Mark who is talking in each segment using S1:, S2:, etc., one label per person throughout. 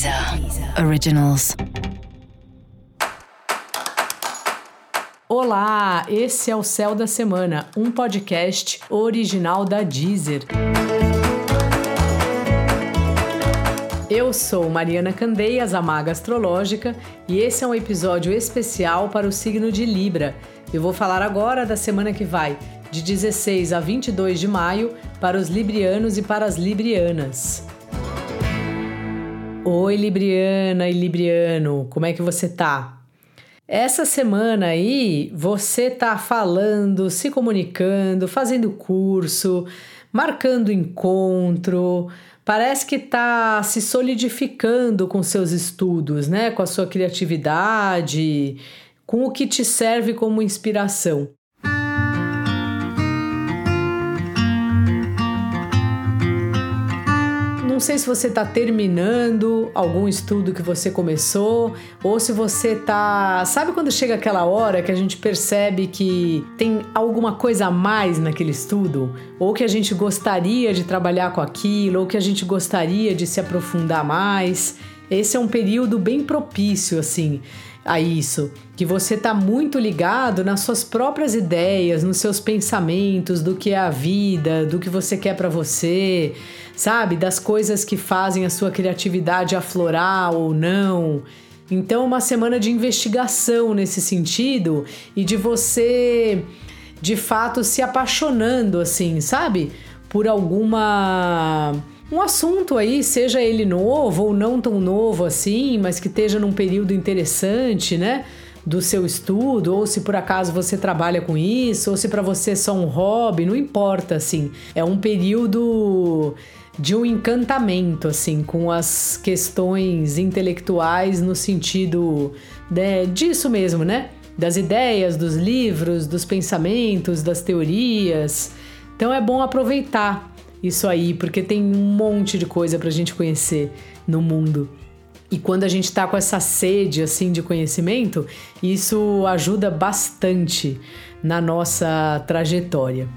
S1: Deezer Originals.
S2: Olá, esse é o Céu da Semana, um podcast original da Deezer. Eu sou Mariana Candeias, a Maga Astrológica, e esse é um episódio especial para o signo de Libra. Eu vou falar agora da semana que vai, de 16 a 22 de maio, para os librianos e para as librianas. Oi, Libriana e Libriano, como é que você tá? Essa semana aí você tá falando, se comunicando, fazendo curso, marcando encontro, parece que tá se solidificando com seus estudos, né? Com a sua criatividade, com o que te serve como inspiração. Não sei se você está terminando algum estudo que você começou ou se você está. Sabe quando chega aquela hora que a gente percebe que tem alguma coisa a mais naquele estudo? Ou que a gente gostaria de trabalhar com aquilo, ou que a gente gostaria de se aprofundar mais? Esse é um período bem propício, assim a isso, que você está muito ligado nas suas próprias ideias, nos seus pensamentos do que é a vida, do que você quer para você, sabe? Das coisas que fazem a sua criatividade aflorar ou não. Então, uma semana de investigação nesse sentido e de você, de fato, se apaixonando, assim, sabe? Por alguma. Um assunto aí, seja ele novo ou não tão novo assim, mas que esteja num período interessante, né? do seu estudo, ou se por acaso você trabalha com isso, ou se para você é só um hobby, não importa, assim. É um período de um encantamento, assim, com as questões intelectuais no sentido né, disso mesmo, né? Das ideias, dos livros, dos pensamentos, das teorias. Então é bom aproveitar isso aí, porque tem um monte de coisa pra gente conhecer no mundo. E quando a gente está com essa sede assim de conhecimento, isso ajuda bastante na nossa trajetória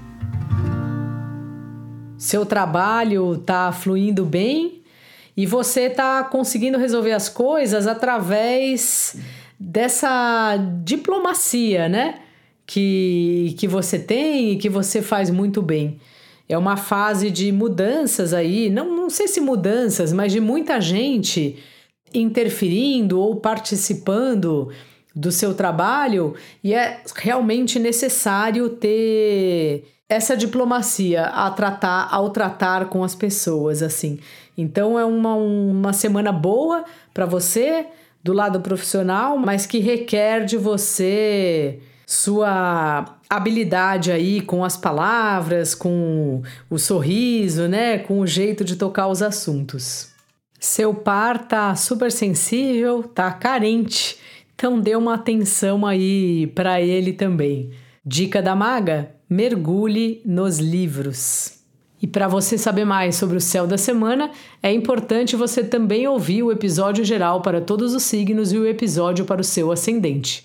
S2: seu trabalho está fluindo bem e você está conseguindo resolver as coisas através dessa diplomacia, né? Que, que você tem e que você faz muito bem. É uma fase de mudanças aí, não, não sei se mudanças, mas de muita gente interferindo ou participando do seu trabalho e é realmente necessário ter essa diplomacia a tratar ao tratar com as pessoas assim. Então é uma, uma semana boa para você do lado profissional, mas que requer de você sua habilidade aí com as palavras, com o sorriso, né, com o jeito de tocar os assuntos. Seu par tá super sensível, tá carente, então dê uma atenção aí para ele também. Dica da maga: mergulhe nos livros. E para você saber mais sobre o céu da semana, é importante você também ouvir o episódio geral para todos os signos e o episódio para o seu ascendente.